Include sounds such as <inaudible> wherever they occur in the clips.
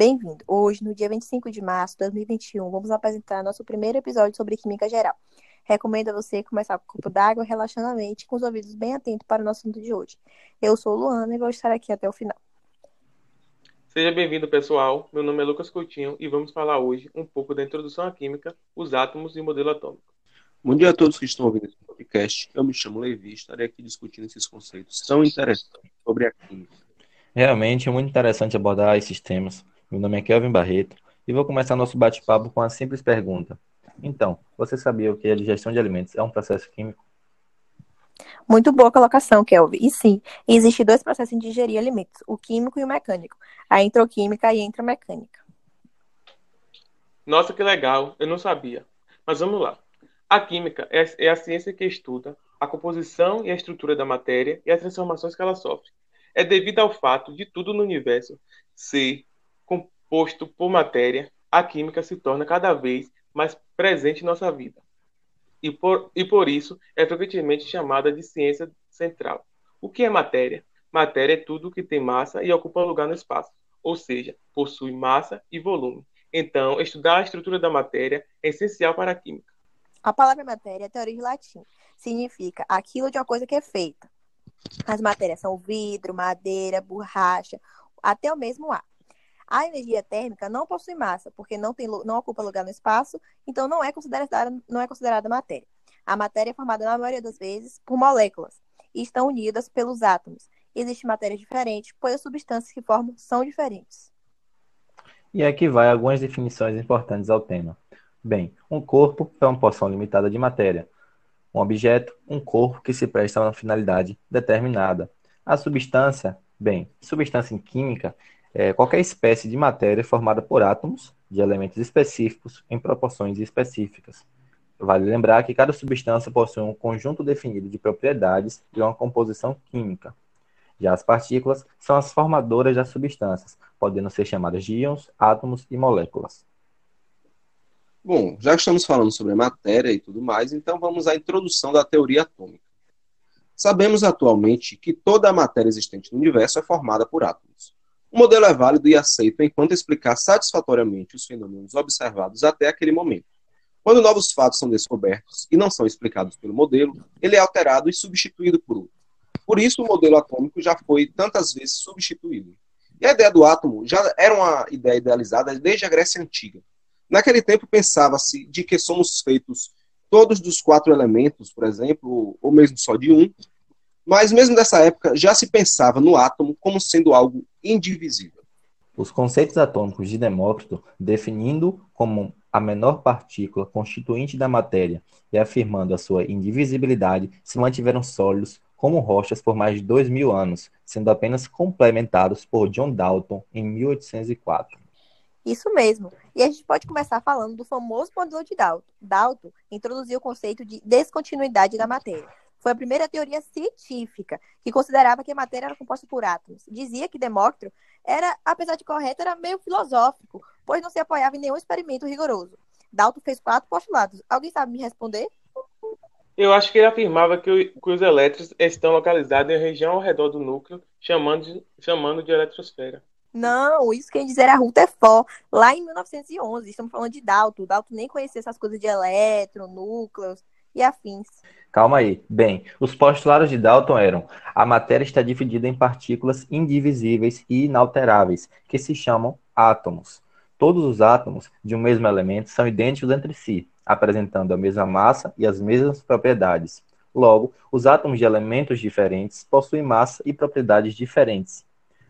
Bem-vindo! Hoje, no dia 25 de março de 2021, vamos apresentar nosso primeiro episódio sobre Química Geral. Recomendo a você começar com um copo d'água, relaxando a mente, com os ouvidos bem atentos para o nosso assunto de hoje. Eu sou Luana e vou estar aqui até o final. Seja bem-vindo, pessoal. Meu nome é Lucas Coutinho e vamos falar hoje um pouco da introdução à química, os átomos e o modelo atômico. Bom dia a todos que estão ouvindo esse podcast. Eu me chamo Levi e estarei aqui discutindo esses conceitos tão interessantes sobre a química. Realmente é muito interessante abordar esses temas, meu nome é Kelvin Barreto e vou começar nosso bate-papo com a simples pergunta. Então, você sabia que a digestão de alimentos é um processo químico? Muito boa colocação, Kelvin. E sim, existem dois processos em digerir alimentos, o químico e o mecânico, a entroquímica e a intramecânica. Nossa, que legal, eu não sabia. Mas vamos lá. A química é, é a ciência que estuda a composição e a estrutura da matéria e as transformações que ela sofre. É devido ao fato de tudo no universo ser composto por matéria, a química se torna cada vez mais presente em nossa vida. E por, e por isso é frequentemente chamada de ciência central. O que é matéria? Matéria é tudo que tem massa e ocupa lugar no espaço, ou seja, possui massa e volume. Então, estudar a estrutura da matéria é essencial para a química. A palavra matéria é teoria de latim. Significa aquilo de uma coisa que é feita. As matérias são vidro, madeira, borracha, até o mesmo ar. A energia térmica não possui massa, porque não, tem, não ocupa lugar no espaço, então não é, considerada, não é considerada matéria. A matéria é formada, na maioria das vezes, por moléculas e estão unidas pelos átomos. Existem matérias diferentes, pois as substâncias que formam são diferentes. E aqui vai algumas definições importantes ao tema. Bem, um corpo é uma porção limitada de matéria. Um objeto, um corpo que se presta a uma finalidade determinada. A substância, bem, substância em química é, qualquer espécie de matéria formada por átomos de elementos específicos em proporções específicas. Vale lembrar que cada substância possui um conjunto definido de propriedades e uma composição química. Já as partículas são as formadoras das substâncias, podendo ser chamadas de íons, átomos e moléculas. Bom, já que estamos falando sobre matéria e tudo mais, então vamos à introdução da teoria atômica. Sabemos atualmente que toda a matéria existente no universo é formada por átomos. O modelo é válido e aceito enquanto explicar satisfatoriamente os fenômenos observados até aquele momento. Quando novos fatos são descobertos e não são explicados pelo modelo, ele é alterado e substituído por outro. Por isso, o modelo atômico já foi tantas vezes substituído. E a ideia do átomo já era uma ideia idealizada desde a Grécia Antiga. Naquele tempo, pensava-se de que somos feitos todos dos quatro elementos, por exemplo, ou mesmo só de um, mas mesmo nessa época já se pensava no átomo como sendo algo indivisível. Os conceitos atômicos de Demócrito, definindo como a menor partícula constituinte da matéria e afirmando a sua indivisibilidade, se mantiveram sólidos como rochas por mais de dois mil anos, sendo apenas complementados por John Dalton em 1804. Isso mesmo. E a gente pode começar falando do famoso modelo de Dalton. Dalton introduziu o conceito de descontinuidade da matéria. Foi a primeira teoria científica que considerava que a matéria era composta por átomos. Dizia que Demócrito era, apesar de correto, era meio filosófico, pois não se apoiava em nenhum experimento rigoroso. Dalton fez quatro postulados. Alguém sabe me responder? Eu acho que ele afirmava que, que os elétrons estão localizados em região ao redor do núcleo, chamando de, chamando de eletrosfera. Não, isso quem diz era Rutherford, lá em 1911. Estamos falando de Dalton. Dalton nem conhecia essas coisas de elétron, núcleos e afins. Calma aí. Bem, os postulados de Dalton eram: a matéria está dividida em partículas indivisíveis e inalteráveis, que se chamam átomos. Todos os átomos de um mesmo elemento são idênticos entre si, apresentando a mesma massa e as mesmas propriedades. Logo, os átomos de elementos diferentes possuem massa e propriedades diferentes.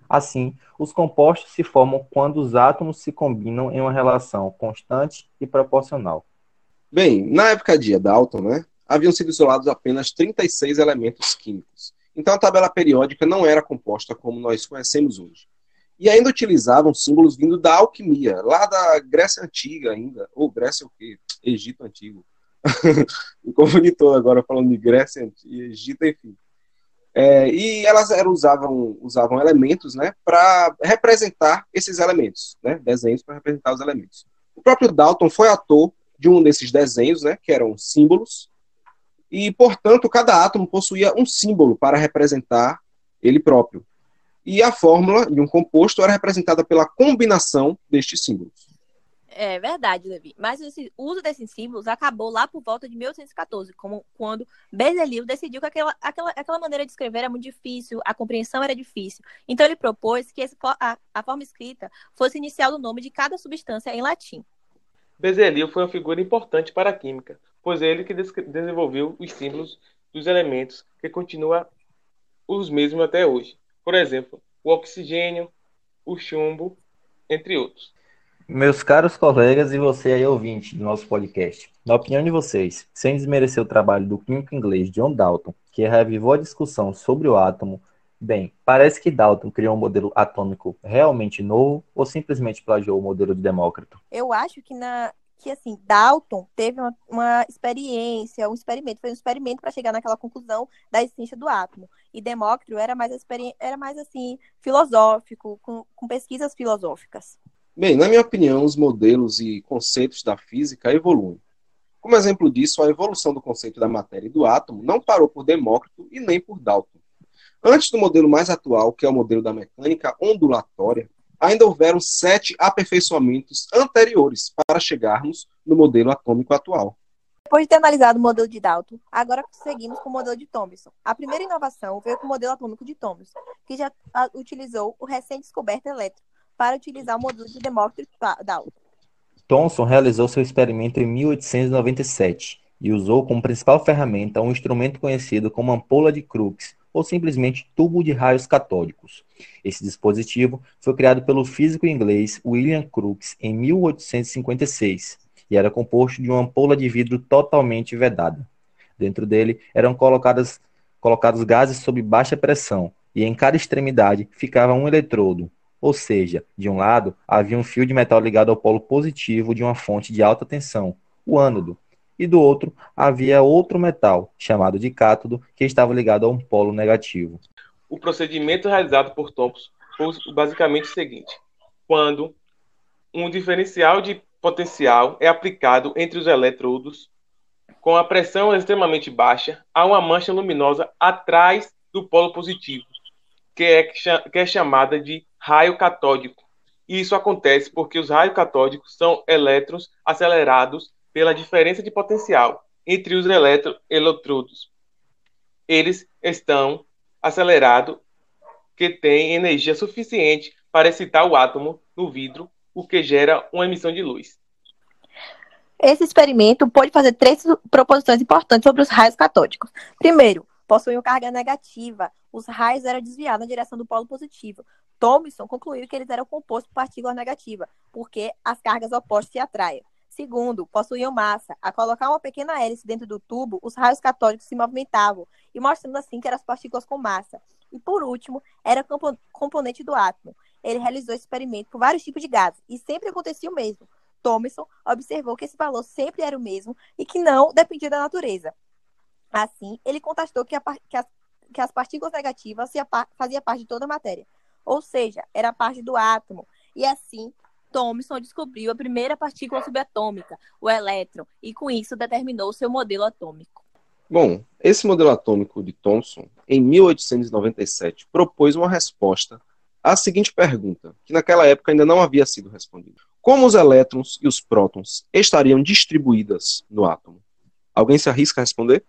Assim, os compostos se formam quando os átomos se combinam em uma relação constante e proporcional. Bem, na época de Dalton, né, haviam sido isolados apenas 36 elementos químicos. Então a tabela periódica não era composta como nós conhecemos hoje. E ainda utilizavam símbolos vindo da alquimia, lá da Grécia Antiga ainda, ou Grécia o quê? Egito Antigo. <laughs> Me confundi todo agora falando de Grécia e Egito, enfim. É, e elas eram, usavam, usavam elementos né, para representar esses elementos, né, desenhos para representar os elementos. O próprio Dalton foi ator de um desses desenhos, né, que eram símbolos, e, portanto, cada átomo possuía um símbolo para representar ele próprio. e a fórmula de um composto era representada pela combinação destes símbolos. É verdade, Levi. Mas o uso desses símbolos acabou lá por volta de 1814, como quando Berzelius decidiu que aquela, aquela, aquela maneira de escrever era muito difícil, a compreensão era difícil. Então ele propôs que esse, a, a forma escrita fosse inicial do nome de cada substância em latim. Berzelius foi uma figura importante para a química, pois é ele que desenvolveu os símbolos dos elementos que continuam os mesmos até hoje. Por exemplo, o oxigênio, o chumbo, entre outros. Meus caros colegas e você aí ouvinte do nosso podcast, na opinião de vocês, sem desmerecer o trabalho do químico inglês John Dalton, que revivou a discussão sobre o átomo, bem, parece que Dalton criou um modelo atômico realmente novo ou simplesmente plagiou o modelo de Demócrito? Eu acho que na que assim Dalton teve uma, uma experiência, um experimento, foi um experimento para chegar naquela conclusão da existência do átomo. E Demócrito era mais era mais assim filosófico, com, com pesquisas filosóficas. Bem, na minha opinião, os modelos e conceitos da física evoluem. Como exemplo disso, a evolução do conceito da matéria e do átomo não parou por Demócrito e nem por Dalton. Antes do modelo mais atual, que é o modelo da mecânica ondulatória, ainda houveram sete aperfeiçoamentos anteriores para chegarmos no modelo atômico atual. Depois de ter analisado o modelo de Dalton, agora seguimos com o modelo de Thomson. A primeira inovação veio com o modelo atômico de Thomson, que já utilizou o recém-descoberto elétron para utilizar o modelo de Demócrito Dalton. Thomson realizou seu experimento em 1897 e usou como principal ferramenta um instrumento conhecido como ampola de Crookes, ou simplesmente tubo de raios catódicos. Esse dispositivo foi criado pelo físico inglês William Crookes em 1856 e era composto de uma ampola de vidro totalmente vedada. Dentro dele eram colocadas, colocados gases sob baixa pressão e em cada extremidade ficava um eletrodo, ou seja, de um lado havia um fio de metal ligado ao polo positivo de uma fonte de alta tensão, o ânodo, e do outro havia outro metal, chamado de cátodo, que estava ligado a um polo negativo. O procedimento realizado por Thomson foi basicamente o seguinte: quando um diferencial de potencial é aplicado entre os eletrodos, com a pressão extremamente baixa, há uma mancha luminosa atrás do polo positivo, que é, que é chamada de raio catódico. E isso acontece porque os raios catódicos são elétrons acelerados pela diferença de potencial entre os eletrodos. Eles estão acelerados, que têm energia suficiente para excitar o átomo no vidro, o que gera uma emissão de luz. Esse experimento pode fazer três proposições importantes sobre os raios catódicos. Primeiro, possuíam carga negativa. Os raios eram desviados na direção do polo positivo. Thomson concluiu que eles eram compostos por partículas negativas, porque as cargas opostas se atraem. Segundo, possuíam massa. A colocar uma pequena hélice dentro do tubo, os raios catódicos se movimentavam, e mostrando assim que eram as partículas com massa. E por último, era componente do átomo. Ele realizou esse experimento por vários tipos de gases, e sempre acontecia o mesmo. Thomson observou que esse valor sempre era o mesmo e que não dependia da natureza. Assim, ele constatou que, a, que, as, que as, partículas negativas faziam parte de toda a matéria ou seja, era parte do átomo. E assim, Thomson descobriu a primeira partícula subatômica, o elétron, e com isso determinou seu modelo atômico. Bom, esse modelo atômico de Thomson, em 1897, propôs uma resposta à seguinte pergunta, que naquela época ainda não havia sido respondida: Como os elétrons e os prótons estariam distribuídas no átomo? Alguém se arrisca a responder?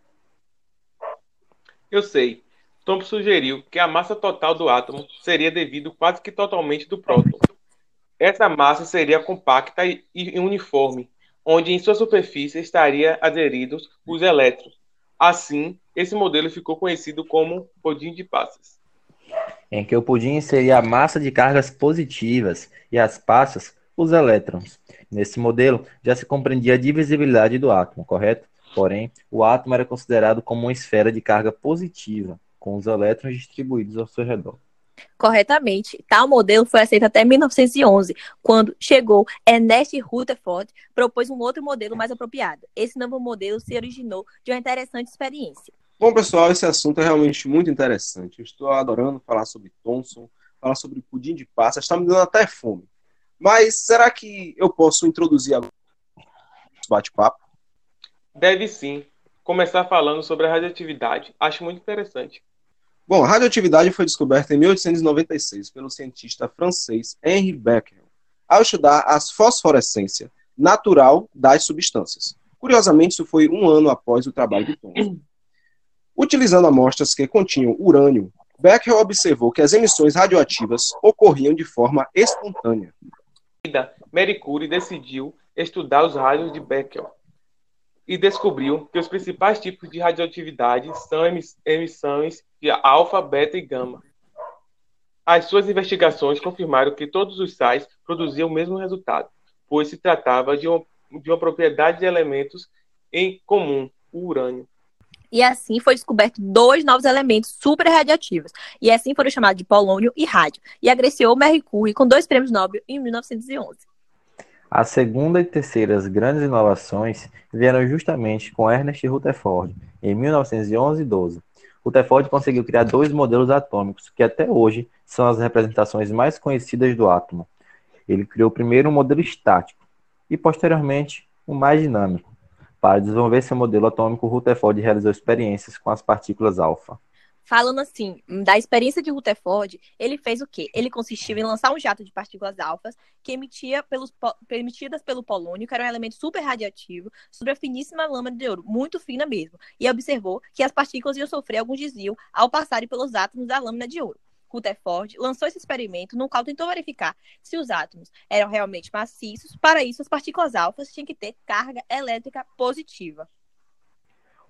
Eu sei. Thomson sugeriu que a massa total do átomo seria devido quase que totalmente do próton. Essa massa seria compacta e uniforme, onde em sua superfície estaria aderidos os elétrons. Assim, esse modelo ficou conhecido como pudim de passas. Em que o pudim seria a massa de cargas positivas e as passas os elétrons. Nesse modelo já se compreendia a divisibilidade do átomo, correto? Porém, o átomo era considerado como uma esfera de carga positiva, com os elétrons distribuídos ao seu redor. Corretamente. Tal modelo foi aceito até 1911, quando chegou Ernest Rutherford, propôs um outro modelo mais apropriado. Esse novo modelo se originou de uma interessante experiência. Bom, pessoal, esse assunto é realmente muito interessante. Eu estou adorando falar sobre Thomson, falar sobre pudim de passas, está me dando até fome. Mas será que eu posso introduzir agora bate-papo? Deve sim. Começar falando sobre a radioatividade. Acho muito interessante. Bom, a radioatividade foi descoberta em 1896 pelo cientista francês Henri Becquerel, ao estudar a fosforescência natural das substâncias. Curiosamente, isso foi um ano após o trabalho de Thomson. Utilizando amostras que continham urânio, Becquerel observou que as emissões radioativas ocorriam de forma espontânea. Marie Curie decidiu estudar os raios de Becquerel e descobriu que os principais tipos de radioatividade são emissões de alfa, beta e gama. As suas investigações confirmaram que todos os sais produziam o mesmo resultado, pois se tratava de uma, de uma propriedade de elementos em comum, o urânio. E assim foi descoberto dois novos elementos super radioativos. E assim foram chamados de polônio e rádio. E agreciou Mercury com dois prêmios Nobel em 1911. A segunda e terceira grandes inovações vieram justamente com Ernest Rutherford, em 1911 e 12. Rutherford conseguiu criar dois modelos atômicos que até hoje são as representações mais conhecidas do átomo. Ele criou primeiro um modelo estático e, posteriormente, um mais dinâmico. Para desenvolver seu modelo atômico, Rutherford realizou experiências com as partículas alfa. Falando assim, da experiência de Rutherford, ele fez o quê? Ele consistiu em lançar um jato de partículas alfas que emitia pelos, emitidas pelo polônio, que era um elemento super radiativo, sobre a finíssima lâmina de ouro, muito fina mesmo, e observou que as partículas iam sofrer algum desvio ao passarem pelos átomos da lâmina de ouro. Rutherford lançou esse experimento no qual tentou verificar se os átomos eram realmente maciços. Para isso, as partículas alfas tinham que ter carga elétrica positiva.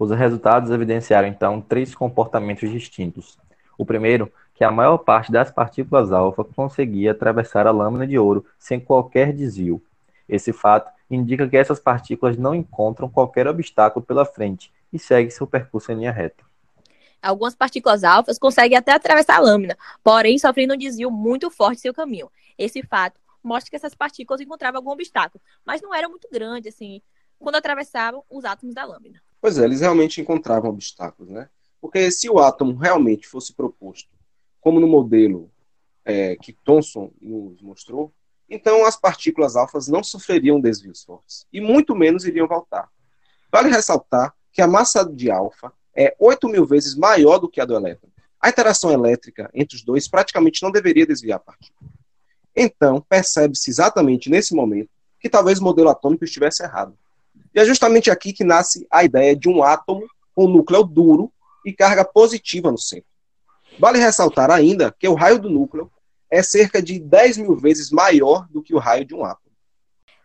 Os resultados evidenciaram então três comportamentos distintos. O primeiro, que a maior parte das partículas alfa conseguia atravessar a lâmina de ouro sem qualquer desvio. Esse fato indica que essas partículas não encontram qualquer obstáculo pela frente e seguem seu percurso em linha reta. Algumas partículas alfas conseguem até atravessar a lâmina, porém sofrendo um desvio muito forte em seu caminho. Esse fato mostra que essas partículas encontravam algum obstáculo, mas não era muito grande, assim, quando atravessavam os átomos da lâmina. Pois é, eles realmente encontravam obstáculos, né? Porque se o átomo realmente fosse proposto, como no modelo é, que Thomson nos mostrou, então as partículas alfas não sofreriam desvios fortes, e muito menos iriam voltar. Vale ressaltar que a massa de alfa é 8 mil vezes maior do que a do elétron. A interação elétrica entre os dois praticamente não deveria desviar a partícula. Então, percebe-se exatamente nesse momento que talvez o modelo atômico estivesse errado. E é justamente aqui que nasce a ideia de um átomo com núcleo duro e carga positiva no centro. Vale ressaltar ainda que o raio do núcleo é cerca de 10 mil vezes maior do que o raio de um átomo.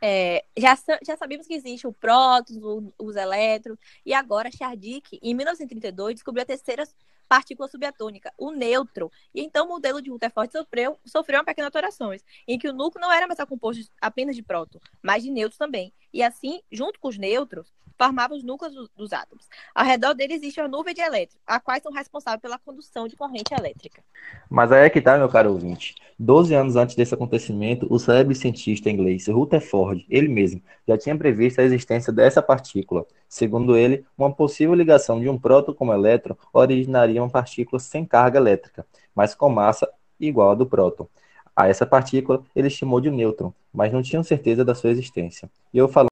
É, já, já sabemos que existe o prótons, o, os elétrons, e agora Chardick, em 1932, descobriu a terceira partícula subatômica, o nêutron. E então o modelo de Rutherford sofreu, sofreu uma pequena alterações, em que o núcleo não era mais composto apenas de próton, mas de nêutrons também. E assim, junto com os nêutrons, formavam os núcleos do, dos átomos. Ao redor dele existe uma nuvem de elétrons, a quais são responsáveis pela condução de corrente elétrica. Mas aí é que tá, meu caro ouvinte. Doze anos antes desse acontecimento, o célebre cientista inglês Rutherford, ele mesmo, já tinha previsto a existência dessa partícula. Segundo ele, uma possível ligação de um próton com um elétron originaria uma partícula sem carga elétrica, mas com massa igual à do próton. A essa partícula ele chamou de nêutron, mas não tinham certeza da sua existência. E eu falo.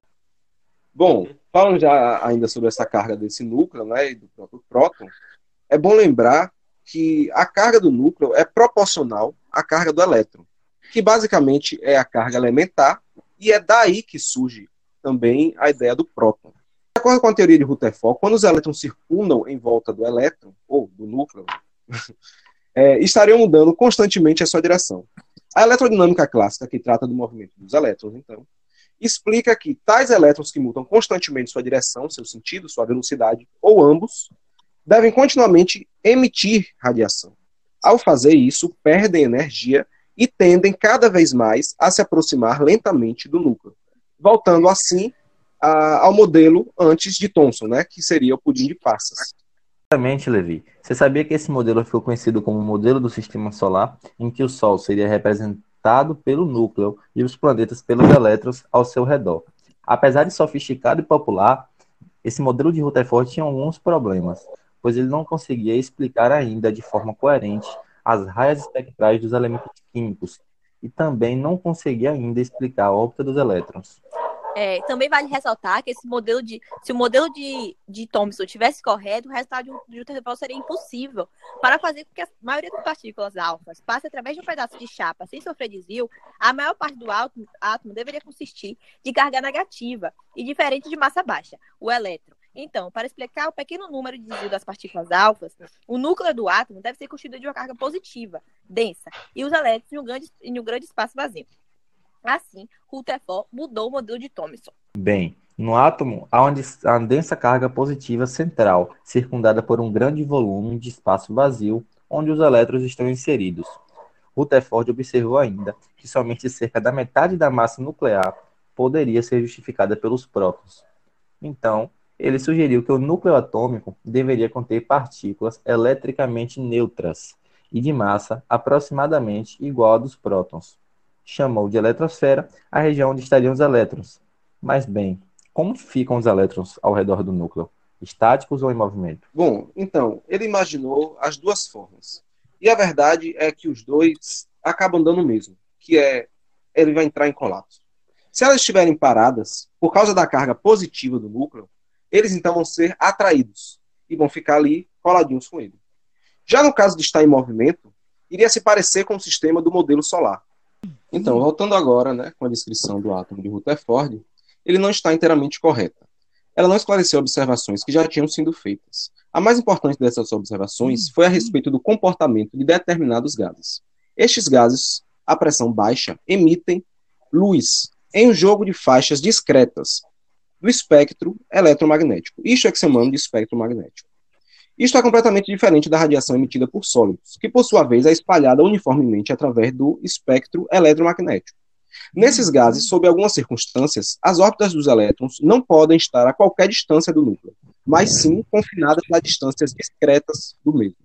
Bom, falando já ainda sobre essa carga desse núcleo, né, e do próprio próton, é bom lembrar que a carga do núcleo é proporcional à carga do elétron, que basicamente é a carga elementar, e é daí que surge também a ideia do próton. De acordo com a teoria de Rutherford, quando os elétrons circundam em volta do elétron, ou do núcleo, <laughs> é, estariam mudando constantemente a sua direção. A eletrodinâmica clássica, que trata do movimento dos elétrons, então, explica que tais elétrons que mudam constantemente sua direção, seu sentido, sua velocidade, ou ambos, devem continuamente emitir radiação. Ao fazer isso, perdem energia e tendem cada vez mais a se aproximar lentamente do núcleo, voltando assim a, ao modelo antes de Thomson, né, que seria o pudim de passas. Exatamente, Levi. Você sabia que esse modelo ficou conhecido como o modelo do sistema solar, em que o Sol seria representado pelo núcleo e os planetas pelos elétrons ao seu redor? Apesar de sofisticado e popular, esse modelo de Rutherford tinha alguns problemas, pois ele não conseguia explicar ainda de forma coerente as raias espectrais dos elementos químicos e também não conseguia ainda explicar a órbita dos elétrons. É, também vale ressaltar que esse modelo de. Se o modelo de, de Thomson tivesse correto, o resultado de um, de seria impossível. Para fazer com que a maioria das partículas alfas passe através de um pedaço de chapa sem sofrer desvio, a maior parte do átomo, átomo deveria consistir de carga negativa e diferente de massa baixa, o elétron. Então, para explicar o pequeno número de desvio das partículas alfas, o núcleo do átomo deve ser constituído de uma carga positiva, densa, e os elétrons em um grande, em um grande espaço vazio. Assim, Rutherford mudou o modelo de Thomson. Bem, no átomo há uma densa carga positiva central, circundada por um grande volume de espaço vazio, onde os elétrons estão inseridos. Rutherford observou ainda que somente cerca da metade da massa nuclear poderia ser justificada pelos prótons. Então, ele sugeriu que o núcleo atômico deveria conter partículas eletricamente neutras e de massa aproximadamente igual à dos prótons chamou de eletrosfera a região onde estariam os elétrons. Mas bem, como ficam os elétrons ao redor do núcleo? Estáticos ou em movimento? Bom, então, ele imaginou as duas formas. E a verdade é que os dois acabam dando o mesmo, que é ele vai entrar em colapso. Se elas estiverem paradas, por causa da carga positiva do núcleo, eles então vão ser atraídos e vão ficar ali coladinhos com ele. Já no caso de estar em movimento, iria se parecer com o sistema do modelo solar, então, voltando agora né, com a descrição do átomo de Rutherford, ele não está inteiramente correta. Ela não esclareceu observações que já tinham sido feitas. A mais importante dessas observações foi a respeito do comportamento de determinados gases. Estes gases, a pressão baixa, emitem luz em um jogo de faixas discretas do espectro eletromagnético. Isto é que se chama de espectro magnético. Isto é completamente diferente da radiação emitida por sólidos, que por sua vez é espalhada uniformemente através do espectro eletromagnético. Nesses gases, sob algumas circunstâncias, as órbitas dos elétrons não podem estar a qualquer distância do núcleo, mas sim confinadas a distâncias discretas do mesmo.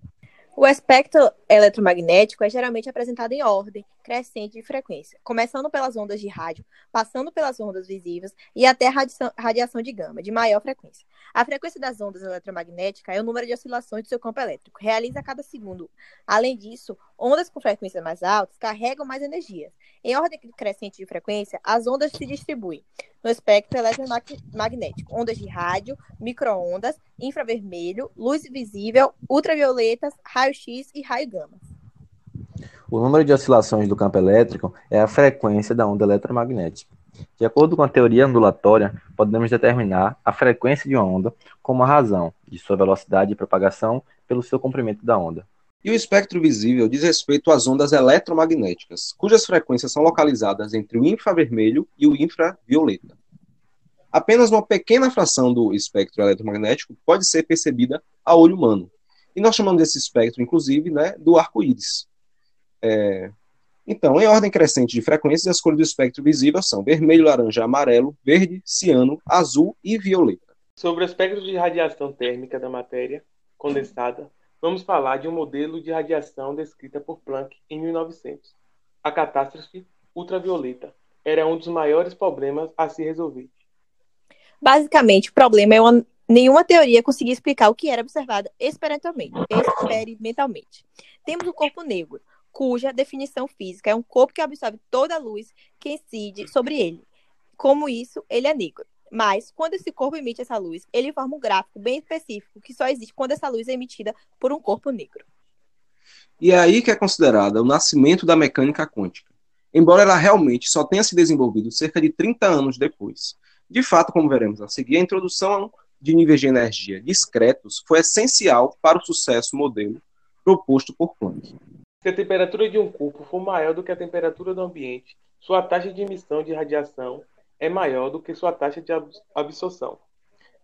O espectro eletromagnético é geralmente apresentado em ordem crescente de frequência, começando pelas ondas de rádio, passando pelas ondas visíveis e até a radiação de gama, de maior frequência. A frequência das ondas eletromagnéticas é o número de oscilações do seu campo elétrico, realiza a cada segundo. Além disso, ondas com frequências mais altas carregam mais energias. Em ordem crescente de frequência, as ondas se distribuem no espectro eletromagnético: ondas de rádio, microondas, infravermelho, luz visível, ultravioletas, raio-x e raio-gama. O número de oscilações do campo elétrico é a frequência da onda eletromagnética. De acordo com a teoria ondulatória, podemos determinar a frequência de uma onda como a razão de sua velocidade de propagação pelo seu comprimento da onda. E o espectro visível diz respeito às ondas eletromagnéticas, cujas frequências são localizadas entre o infravermelho e o infravioleta. Apenas uma pequena fração do espectro eletromagnético pode ser percebida a olho humano. E nós chamamos desse espectro, inclusive, né, do arco-íris. É... Então, em ordem crescente de frequências, as cores do espectro visível são vermelho, laranja, amarelo, verde, ciano, azul e violeta. Sobre o espectro de radiação térmica da matéria condensada, vamos falar de um modelo de radiação descrita por Planck em 1900. A catástrofe ultravioleta era um dos maiores problemas a se resolver. Basicamente, o problema é uma, nenhuma teoria conseguia explicar o que era observado experimentalmente. experimentalmente. Temos o corpo negro, cuja definição física é um corpo que absorve toda a luz que incide sobre ele. Como isso, ele é negro. Mas, quando esse corpo emite essa luz, ele forma um gráfico bem específico que só existe quando essa luz é emitida por um corpo negro. E é aí que é considerada o nascimento da mecânica quântica, embora ela realmente só tenha se desenvolvido cerca de 30 anos depois. De fato, como veremos a seguir, a introdução de níveis de energia discretos foi essencial para o sucesso modelo proposto por Planck. Se a temperatura de um corpo for maior do que a temperatura do ambiente, sua taxa de emissão de radiação é maior do que sua taxa de absorção.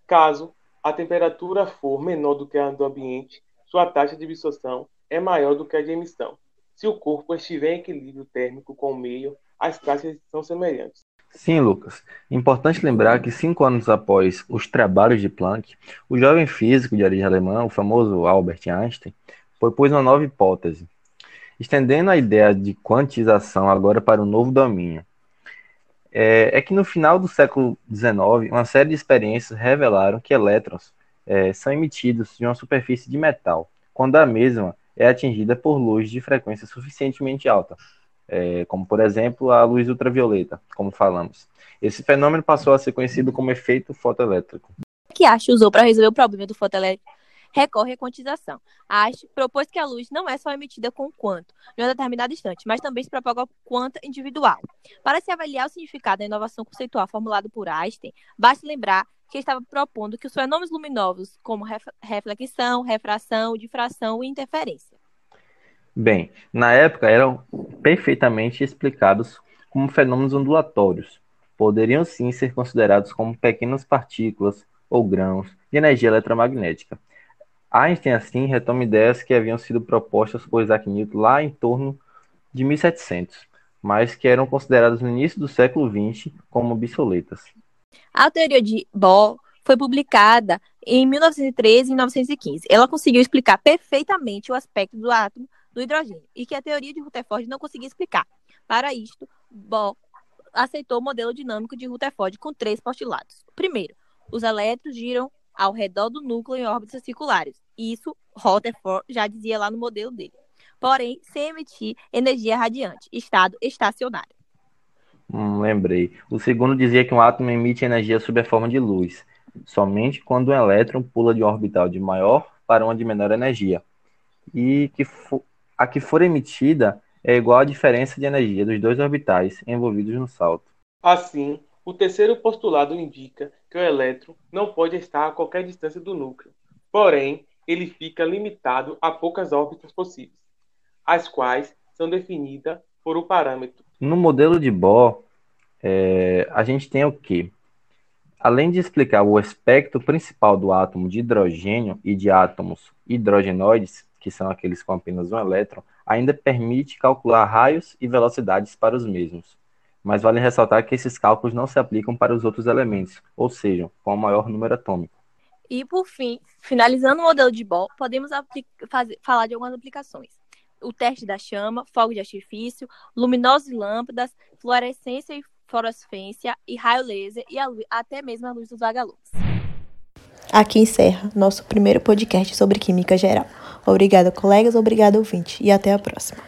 Caso a temperatura for menor do que a do ambiente, sua taxa de absorção é maior do que a de emissão. Se o corpo estiver em equilíbrio térmico com o meio, as taxas são semelhantes. Sim, Lucas. Importante lembrar que cinco anos após os trabalhos de Planck, o jovem físico de origem alemã, o famoso Albert Einstein, propôs uma nova hipótese, estendendo a ideia de quantização agora para um novo domínio, é, é, que no final do século XIX, uma série de experiências revelaram que elétrons é, são emitidos de uma superfície de metal, quando a mesma é atingida por luz de frequência suficientemente alta. é, como por exemplo a luz ultravioleta, como falamos. Esse fenômeno passou a ser conhecido como efeito fotoelétrico. O que Ash usou para resolver o problema do fotoelétrico recorre à quantização. Ash propôs que a luz não é só emitida com quanto, em um determinado instante, mas também se propaga quanto individual. Para se avaliar o significado da inovação conceitual formulada por Einstein, basta lembrar que estava propondo que os fenômenos luminosos, como reflexão, refração, difração e interferência. Bem, na época eram perfeitamente explicados como fenômenos ondulatórios. Poderiam sim ser considerados como pequenas partículas ou grãos de energia eletromagnética. Einstein, assim, retoma ideias que haviam sido propostas por Isaac Newton lá em torno de 1700, mas que eram consideradas no início do século XX como obsoletas. A teoria de Bohr foi publicada em 1913 e 1915. Ela conseguiu explicar perfeitamente o aspecto do átomo do hidrogênio e que a teoria de Rutherford não conseguia explicar. Para isto, Bohr aceitou o modelo dinâmico de Rutherford com três postulados. Primeiro, os elétrons giram ao redor do núcleo em órbitas circulares. Isso Rutherford já dizia lá no modelo dele. Porém, sem emitir energia radiante, estado estacionário. Hum, lembrei. O segundo dizia que um átomo emite energia sob a forma de luz, somente quando um elétron pula de um orbital de maior para uma de menor energia, e que a que for emitida é igual à diferença de energia dos dois orbitais envolvidos no salto. Assim, o terceiro postulado indica que o elétron não pode estar a qualquer distância do núcleo, porém, ele fica limitado a poucas órbitas possíveis, as quais são definidas por um parâmetro no modelo de Bohr, é, a gente tem o quê? Além de explicar o aspecto principal do átomo de hidrogênio e de átomos hidrogenoides, que são aqueles com apenas um elétron, ainda permite calcular raios e velocidades para os mesmos. Mas vale ressaltar que esses cálculos não se aplicam para os outros elementos, ou seja, com o maior número atômico. E por fim, finalizando o modelo de Bohr, podemos fazer, falar de algumas aplicações o teste da chama, fogo de artifício, luminosas lâmpadas, fluorescência e fluorescência e raio laser e a, até mesmo a luz dos vagalumes. Aqui encerra nosso primeiro podcast sobre química geral. Obrigada, colegas, obrigado, ouvinte, e até a próxima.